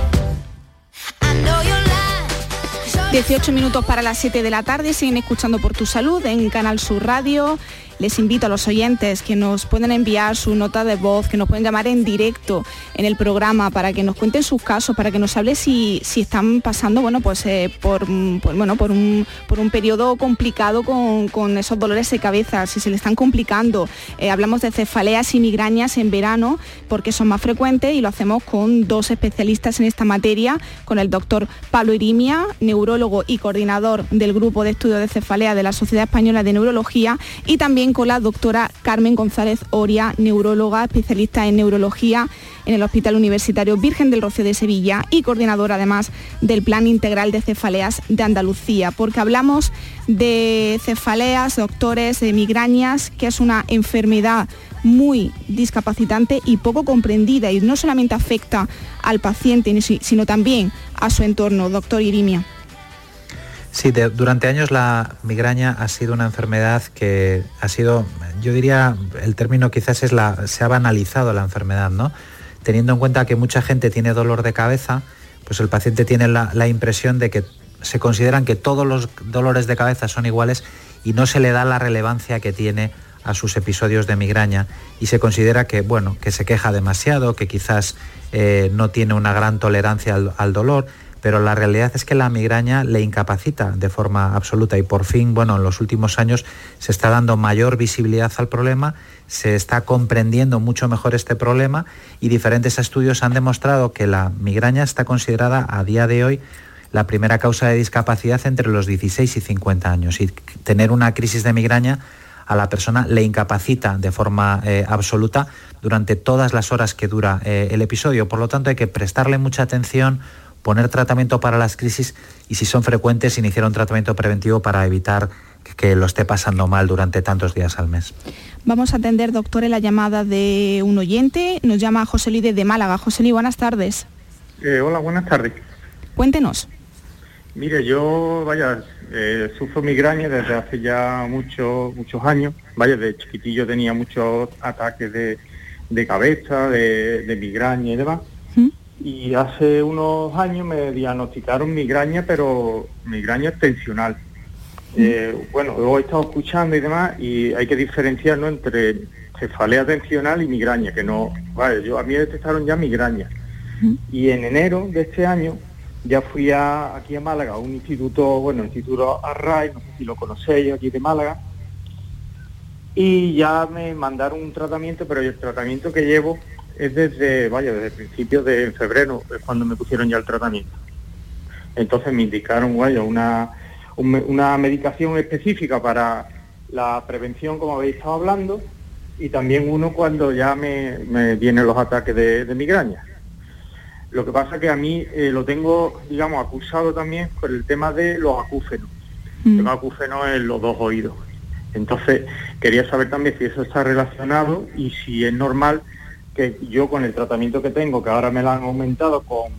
I know lying. 18 minutos para las 7 de la tarde, siguen escuchando por tu salud en Canal Sur Radio les invito a los oyentes que nos pueden enviar su nota de voz, que nos pueden llamar en directo en el programa para que nos cuenten sus casos, para que nos hable si, si están pasando bueno, pues, eh, por, bueno, por, un, por un periodo complicado con, esos dolores de cabeza, si se le están complicando. Eh, hablamos de cefaleas y migrañas en verano porque son más frecuentes y lo hacemos con dos especialistas en esta materia, con el doctor Pablo Irimia, neurólogo y coordinador del grupo de estudio de cefalea de la Sociedad Española de Neurología y también con la doctora Carmen González Oria, neuróloga, especialista en neurología en el Hospital Universitario Virgen del Rocío de Sevilla y coordinadora además del Plan Integral de Cefaleas de Andalucía, porque hablamos de cefaleas, doctores, de migrañas, que es una enfermedad muy discapacitante y poco comprendida y no solamente afecta al paciente, sino también a su entorno. Doctor Irimia. Sí, durante años la migraña ha sido una enfermedad que ha sido, yo diría, el término quizás es la, se ha banalizado la enfermedad, ¿no? Teniendo en cuenta que mucha gente tiene dolor de cabeza, pues el paciente tiene la, impresión de que se consideran que todos los dolores de cabeza son iguales y no se le da la relevancia que tiene a sus episodios de migraña y se considera que bueno que se queja demasiado que quizás eh, no tiene una gran tolerancia al dolor pero la realidad es que la migraña le incapacita de forma absoluta y por fin, bueno, en los últimos años se está dando mayor visibilidad al problema, se está comprendiendo mucho mejor este problema y diferentes estudios han demostrado que la migraña está considerada a día de hoy la primera causa de discapacidad entre los 16 y 50 años y tener una crisis de migraña a la persona, le incapacita de forma eh, absoluta durante todas las horas que dura eh, el episodio. Por lo tanto, hay que prestarle mucha atención, poner tratamiento para las crisis y si son frecuentes, iniciar un tratamiento preventivo para evitar que lo esté pasando mal durante tantos días al mes. Vamos a atender, doctor, la llamada de un oyente. Nos llama José Luis de Málaga. José Luis, buenas tardes. Eh, hola, buenas tardes. Cuéntenos. Mire, yo, vaya, eh, sufro migraña desde hace ya muchos muchos años. Vaya, de chiquitillo tenía muchos ataques de, cabeza, de, migraña y demás. Y hace unos años me diagnosticaron migraña, pero migraña tensional. Eh, bueno, luego he estado escuchando y demás y hay que diferenciar entre cefalea tensional y migraña, que no, vale, yo a mí me detectaron ya migraña. Y en enero de este año ya fui a, aquí a Málaga, a un instituto, bueno, instituto Array, no sé si lo conocéis aquí de Málaga, y ya me mandaron un tratamiento, pero el tratamiento que llevo es desde, vaya, desde principios de febrero, es cuando me pusieron ya el tratamiento. Entonces me indicaron, vaya, una una medicación específica para la prevención, como habéis estado hablando, y también uno cuando ya me, vienen los ataques de, migraña. Lo que pasa que a mí eh, lo tengo, digamos, acusado también por el tema de los acúfenos. Mm. Los acúfenos en los dos oídos. Entonces, quería saber también si eso está relacionado y si es normal que yo con el tratamiento que tengo, que ahora me lo han aumentado con,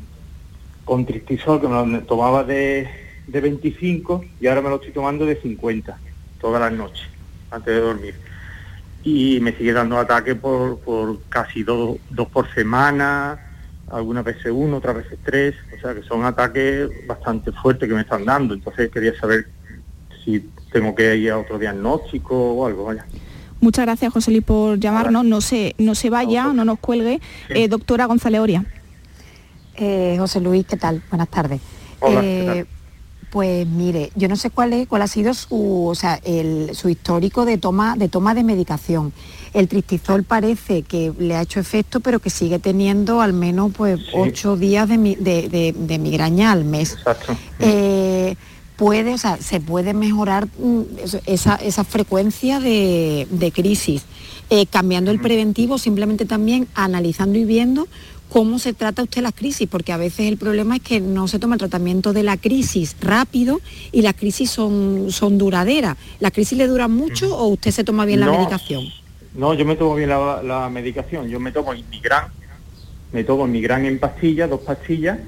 con tristisol, que me lo tomaba de, de 25 y ahora me lo estoy tomando de 50 todas las noches antes de dormir. Y me sigue dando ataques por, por casi dos, dos por semana, algunas veces uno, otras veces tres, o sea que son ataques bastante fuertes que me están dando. Entonces quería saber si tengo que ir a otro diagnóstico o algo. Muchas gracias, José Luis, por llamarnos. No se, no se vaya, no nos cuelgue. Eh, doctora González Oria. Eh, José Luis, ¿qué tal? Buenas tardes. Hola, eh, pues mire, yo no sé cuál es, cuál ha sido su, sea, su histórico de toma, de toma de medicación. El tristizol parece que le ha hecho efecto, pero que sigue teniendo al menos pues ocho días de, migraña al mes. Exacto. Eh, puede, o sea, se puede mejorar mm, esa, frecuencia de, crisis, eh, cambiando el preventivo, simplemente también analizando y viendo cómo se trata usted la crisis, porque a veces el problema es que no se toma el tratamiento de la crisis rápido y las crisis son, son duraderas. ¿La crisis le dura mucho o usted se toma bien la medicación? No, yo me tomo bien la, medicación, yo me tomo Inmigran, me tomo Inmigran en pastillas, dos pastillas,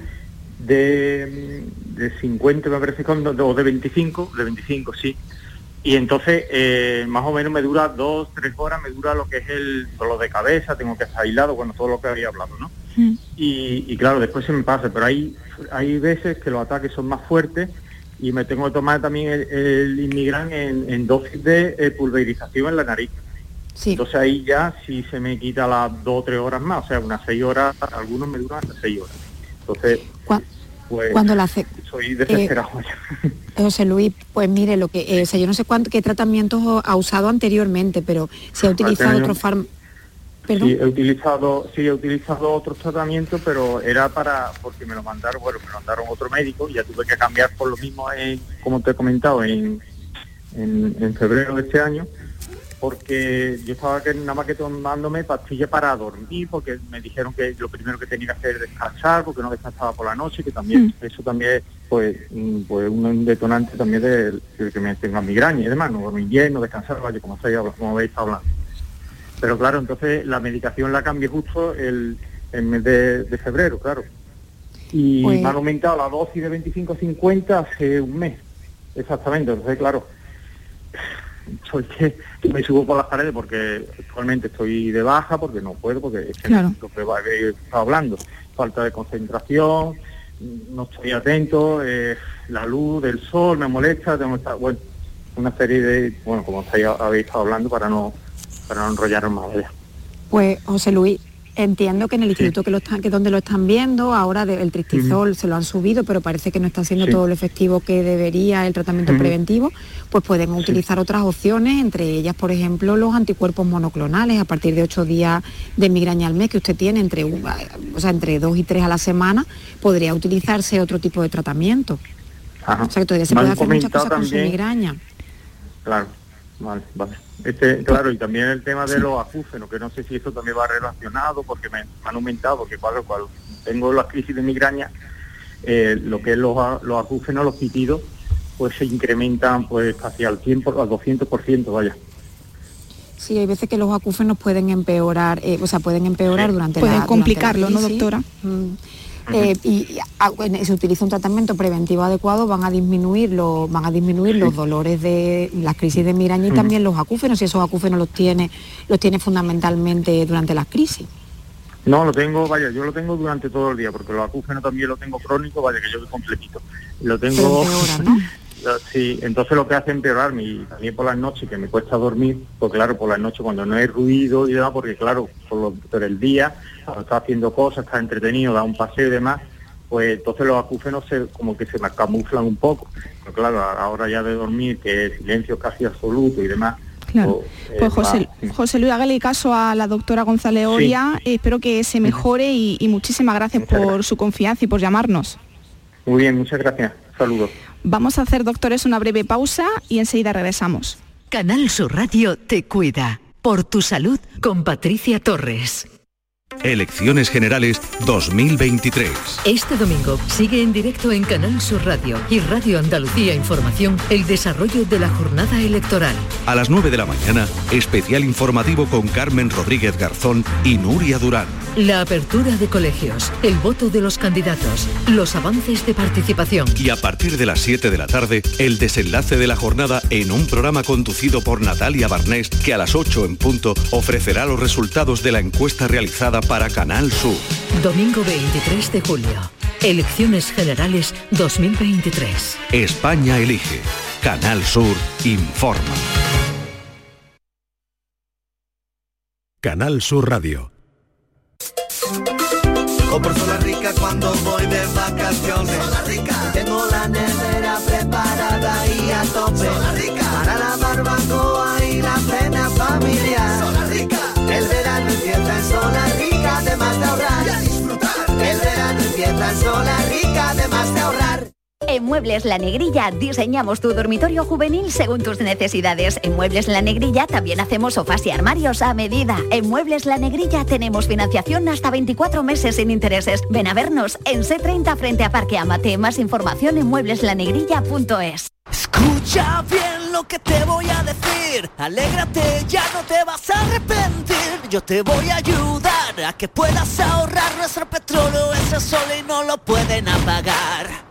de, de 50 me parece, o de 25, de 25, sí. Y entonces, eh, más o menos me dura dos, tres horas, me dura lo que es el dolor de cabeza, tengo que estar aislado, bueno, todo lo que había hablado, ¿no? Mm. Y, claro, después se me pasa, pero hay, hay veces que los ataques son más fuertes y me tengo que tomar también el, el en, dosis de eh, pulverización en la nariz. Entonces ahí ya sí se me quita las dos o tres horas más, o sea, unas seis horas, algunos me duran hasta seis horas. Entonces, pues, cuando la hace, soy desesperado. Eh, José Luis, pues mire, lo que, eh, o sea, yo no sé cuánto, qué tratamientos ha usado anteriormente, pero si ha utilizado otro fármaco Sí, he utilizado, sí, he utilizado otros tratamientos, pero era para, porque me lo mandaron, bueno, me lo mandaron otro médico y ya tuve que cambiar por lo mismo, en, como te he comentado, en, en, febrero de este año, porque yo estaba que, nada más que tomándome pastillas para dormir, porque me dijeron que lo primero que tenía que hacer es descansar, porque no descansaba por la noche, que también mm. eso también pues, pues un detonante también de, que me tenga migraña y demás, no dormir bien, no descansar, vaya, como, como habéis estado hablando. Pero claro, entonces la medicación la cambié justo el, mes de, febrero, claro. Y pues me han aumentado la dosis de 25-50 hace un mes, exactamente. Entonces, claro, soy que, me subo por las paredes porque actualmente estoy de baja, porque no puedo, porque es que lo que he estado hablando, falta de concentración, no estoy atento, eh, la luz del sol me molesta, tengo que estar, bueno, una serie de, bueno, como habéis estado hablando, para no para no enrollar más. Pues José Luis, entiendo que en el instituto que, lo están, que donde lo están viendo, ahora el tristizol se lo han subido, pero parece que no está siendo todo lo efectivo que debería el tratamiento preventivo, pues pueden utilizar otras opciones, entre ellas, por ejemplo, los anticuerpos monoclonales a partir de ocho días de migraña al mes que usted tiene, entre, o sea, entre dos y tres a la semana, podría utilizarse otro tipo de tratamiento. O sea que todavía se puede hacer muchas cosas con su migraña. Claro Vale, vale. Este, claro, y también el tema de los acúfenos, que no sé si eso también va relacionado, porque me, me han aumentado, porque cuando, cuando tengo las crisis de migraña, eh, lo que es los, los acúfenos, los pitidos, pues se incrementan pues casi al 100, por- al 200%, vaya. Sí, hay veces que los acúfenos pueden empeorar, eh, o sea, pueden empeorar durante Pueden la complicarlo, durante la ¿no, doctora? Mm. Eh, y y, ah, bueno, se utiliza un tratamiento preventivo adecuado, van a disminuir los, van a disminuir los dolores de las crisis de migraña y Mm. también los acúfenos, y esos acúfenos los tiene, los tiene fundamentalmente durante las crisis. No, lo tengo, vaya, yo lo tengo durante todo el día, porque los acúfenos también lo tengo crónico, vaya, que yo soy completito. Lo tengo... Sí, entonces lo que hace empeorarme y también por las noches que me cuesta dormir, pues claro, por las noches cuando no hay ruido y demás, porque claro, por, lo- por el día, cuando está haciendo cosas, está entretenido, da un paseo y demás, pues entonces los acúfenos se, como que se me camuflan un poco. Pero claro, a la hora ya de dormir, que el silencio casi absoluto y demás. Claro. pues, Pues José. José Luis, hágale caso a la doctora González Oria, espero que se mejore y, y muchísimas gracias por su confianza y por llamarnos. Muy bien, muchas gracias. Saludos. Vamos a hacer, doctores, una breve pausa y enseguida regresamos. Canal Sur Radio te cuida. Por tu salud con Patricia Torres. Elecciones Generales 2023. Este domingo sigue en directo en Canal Sur Radio y Radio Andalucía Información el desarrollo de la jornada electoral. A las 9 de la mañana, especial informativo con Carmen Rodríguez Garzón y Nuria Durán. La apertura de colegios, el voto de los candidatos, los avances de participación. Y a partir de las 7 de la tarde, el desenlace de la jornada en un programa conducido por Natalia Barnés que a las 8 en punto ofrecerá los resultados de la encuesta realizada para Canal Sur. Domingo 23 de julio. Elecciones Generales 2023. España elige. Canal Sur informa. Canal Sur Radio. Compro sola rica cuando voy de vacaciones. Sola rica. Tengo la nevera preparada y a tope. Sola rica. Para la barbacoa en Sola rica, de ahorrar. En Muebles La Negrilla diseñamos tu dormitorio juvenil según tus necesidades. En Muebles La Negrilla también hacemos sofás y armarios a medida. En Muebles La Negrilla tenemos financiación hasta 24 meses sin intereses. Ven a vernos en C30 frente a Parque Amate. Más información en muebleslanegrilla.es. Escucha bien lo que te voy a decir. Alégrate, ya no te vas a arrepentir. Yo te voy a ayudar a que puedas ahorrar nuestro petróleo. Ese sol y no lo pueden apagar.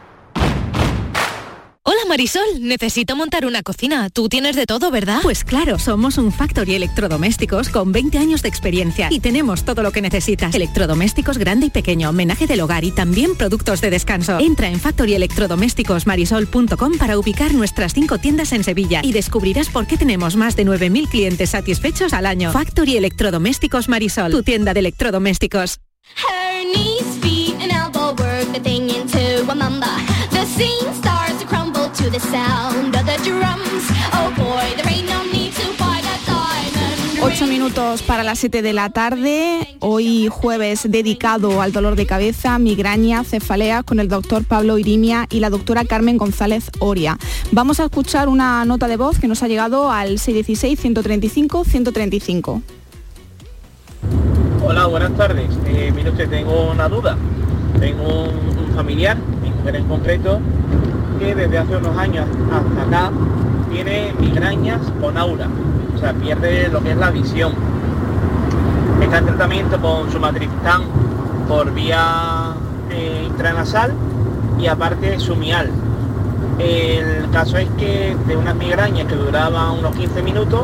Hola Marisol, necesito montar una cocina. Tú tienes de todo, ¿verdad? Pues claro, somos un Factory Electrodomésticos con 20 años de experiencia y tenemos todo lo que necesitas. Electrodomésticos grande y pequeño, homenaje del hogar y también productos de descanso. Entra en factoryelectrodomésticosmarisol.com para ubicar nuestras cinco tiendas en Sevilla y descubrirás por qué tenemos más de 9.000 clientes satisfechos al año. Factory Electrodomésticos Marisol, tu tienda de electrodomésticos. Her knees, feet, and elbow work the thing into a mamba. The sound of the drums. Oh boy, there ain't no need to buy that diamond. Ocho minutos para las 7 de la tarde, hoy jueves dedicado al dolor de cabeza, migraña, cefaleas con el doctor Pablo Irimia y la doctora Carmen González Oria. Vamos a escuchar una nota de voz que nos ha llegado al 616-135-135. Hola, buenas tardes. Eh, mire usted, tengo una duda. Tengo un, un familiar, mi mujer en concreto, que desde hace unos años hasta acá tiene migrañas con aura. O sea, pierde lo que es la visión. Está en tratamiento con su matriptán por vía eh, intranasal y aparte sumial. El caso es que de unas migrañas que duraban unos 15 minutos,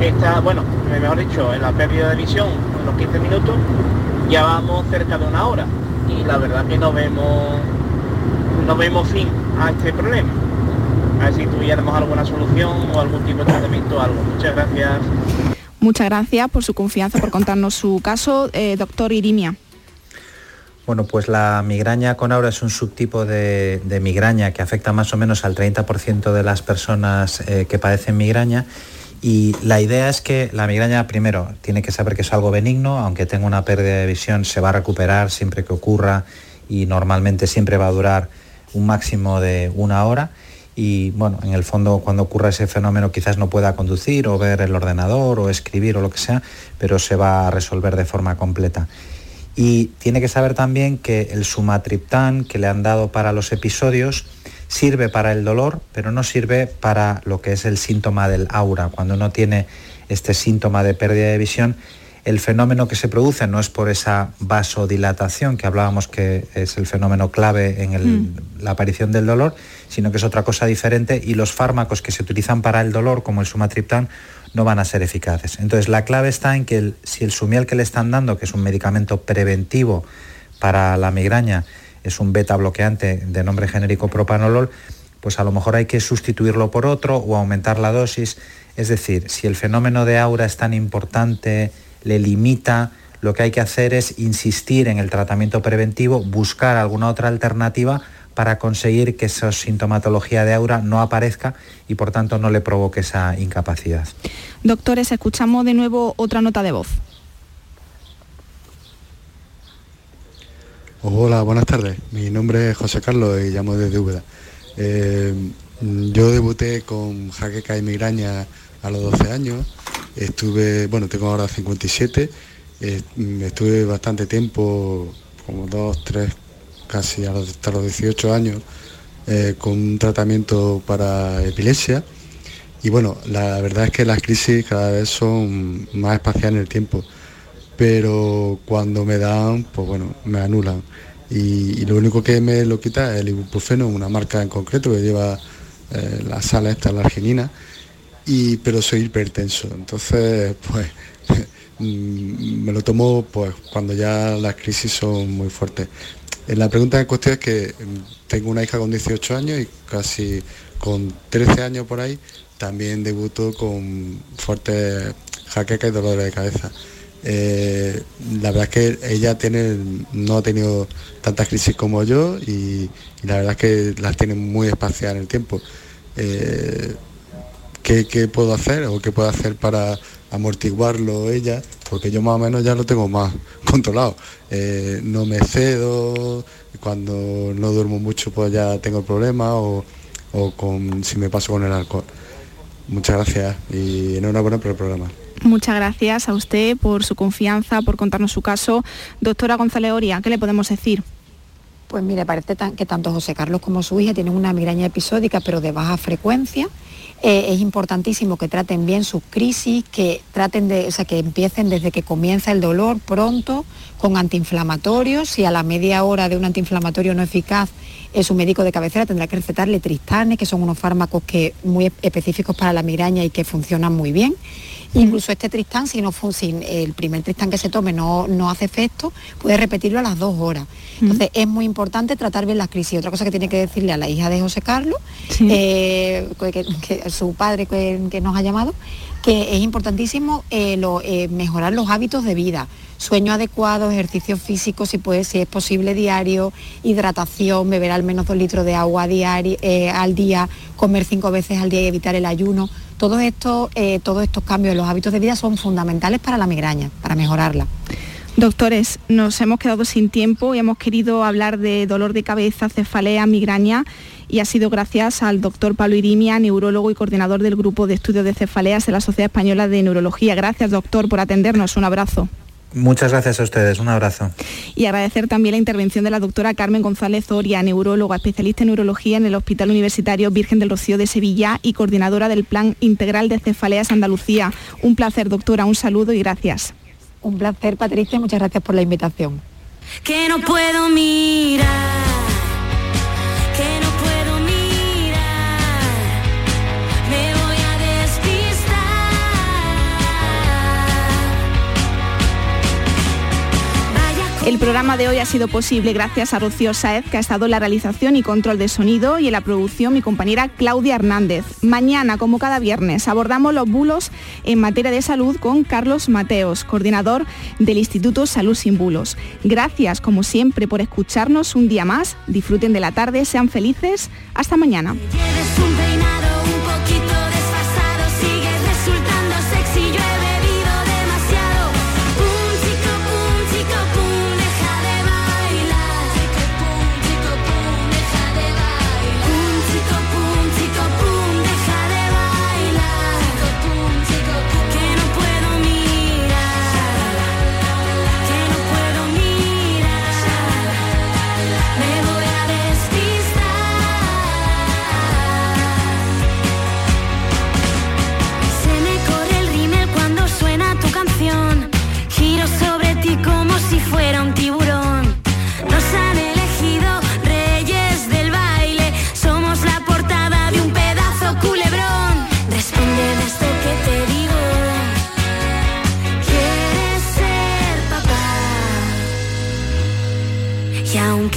está, bueno, mejor dicho, en la pérdida de visión, unos 15 minutos, ya vamos cerca de una hora. Y la verdad que no vemos, no vemos fin a este problema. A ver si tuviéramos alguna solución o algún tipo de tratamiento o algo. Muchas gracias. Muchas gracias por su confianza, por contarnos su caso, eh, doctor Irimia. Bueno, pues la migraña con aura es un subtipo de, de migraña que afecta más o menos al 30% de las personas eh, que padecen migraña Y la idea es que la migraña, primero, tiene que saber que es algo benigno, aunque tenga una pérdida de visión, se va a recuperar siempre que ocurra y normalmente siempre va a durar un máximo de una hora. Y bueno, en el fondo cuando ocurra ese fenómeno quizás no pueda conducir o ver el ordenador o escribir o lo que sea, pero se va a resolver de forma completa. Y tiene que saber también que el sumatriptán que le han dado para los episodios sirve para el dolor, pero no sirve para lo que es el síntoma del aura. Cuando uno tiene este síntoma de pérdida de visión, el fenómeno que se produce no es por esa vasodilatación que hablábamos que es el fenómeno clave en la aparición del dolor, sino que es otra cosa diferente y los fármacos que se utilizan para el dolor, como el sumatriptán, no van a ser eficaces. Entonces la clave está en que si el sumiel que le están dando, que es un medicamento preventivo para la migraña, es un beta bloqueante de nombre genérico propanolol, pues a lo mejor hay que sustituirlo por otro o aumentar la dosis. Es decir, si el fenómeno de aura es tan importante, le limita, lo que hay que hacer es insistir en el tratamiento preventivo, buscar alguna otra alternativa para conseguir que esa sintomatología de aura no aparezca y por tanto no le provoque esa incapacidad. Doctores, escuchamos de nuevo otra nota de voz. Hola, buenas tardes. Mi nombre es José Carlos y llamo desde Úbeda. Eh, yo debuté con jaqueca y migraña a los 12 años. Estuve, bueno, tengo ahora 57. Eh, estuve bastante tiempo, como dos, tres, casi hasta los 18 años, eh, con un tratamiento para epilepsia. Y bueno, la verdad es que las crisis cada vez son más espaciadas en el tiempo pero cuando me dan, pues bueno, me anulan. Y, lo único que me lo quita es el ibuprofeno, una marca en concreto que lleva eh, la sala esta, la arginina, y, pero soy hipertenso. Entonces, pues mm, me lo tomo pues cuando ya las crisis son muy fuertes. Eh, la pregunta en cuestión es que mm, tengo una hija con 18 años y casi con 13 años por ahí también debuto con fuertes jaquecas y dolores de cabeza. Eh, la verdad es que ella tiene, no ha tenido tantas crisis como yo y, la verdad es que las tiene muy espaciadas en el tiempo. Eh, ¿qué, puedo hacer o qué puedo hacer para amortiguarlo ella? Porque yo más o menos ya lo tengo más controlado. Eh, no me cedo, cuando no duermo mucho pues ya tengo problemas o, o con, si me paso con el alcohol. Muchas gracias y enhorabuena por el programa. Muchas gracias a usted por su confianza, por contarnos su caso. Doctora González Oria, ¿qué le podemos decir? Pues mire, parece que tanto José Carlos como su hija tienen una migraña episódica, pero de baja frecuencia. Eh, es importantísimo que traten bien sus crisis, que traten de, o sea, que empiecen desde que comienza el dolor pronto, con antiinflamatorios. Si a la media hora de un antiinflamatorio no eficaz, es su médico de cabecera tendrá que recetarle tristanes, que son unos fármacos que, muy específicos para la migraña y que funcionan muy bien. Incluso este Tristán, si, no, si el primer Tristán que se tome no, no hace efecto, puede repetirlo a las dos horas. Entonces es muy importante tratar bien las crisis. Otra cosa que tiene que decirle a la hija de José Carlos, eh, que, su padre que, nos ha llamado, que es importantísimo eh, eh, mejorar los hábitos de vida sueño adecuado, ejercicio físico, si puede, si es posible diario, hidratación, beber al menos dos litros de agua diario, al día, comer cinco veces al día y evitar el ayuno. Todos estos, eh, todos estos cambios en los hábitos de vida son fundamentales para la migraña, para mejorarla. Doctores, nos hemos quedado sin tiempo y hemos querido hablar de dolor de cabeza, cefalea, migraña y ha sido gracias al doctor Pablo Irimia, neurólogo y coordinador del grupo de estudios de cefaleas de la Sociedad Española de Neurología. Gracias, doctor, por atendernos. Un abrazo. Muchas gracias a ustedes, un abrazo. Y agradecer también la intervención de la doctora Carmen González Oria, neuróloga, especialista en neurología en el Hospital Universitario Virgen del Rocío de Sevilla y coordinadora del Plan Integral de Cefaleas Andalucía. Un placer, doctora, un saludo y gracias. Un placer, Patricia, muchas gracias por la invitación. Que no puedo mirar El programa de hoy ha sido posible gracias a Rocío Saez, que ha estado en la realización y control de sonido, y en la producción mi compañera Claudia Hernández. Mañana, como cada viernes, abordamos los bulos en materia de salud con Carlos Mateos, coordinador del Instituto Salud Sin Bulos. Gracias, como siempre, por escucharnos un día más. Disfruten de la tarde, sean felices. Hasta mañana.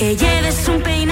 Aunque lleves un peinado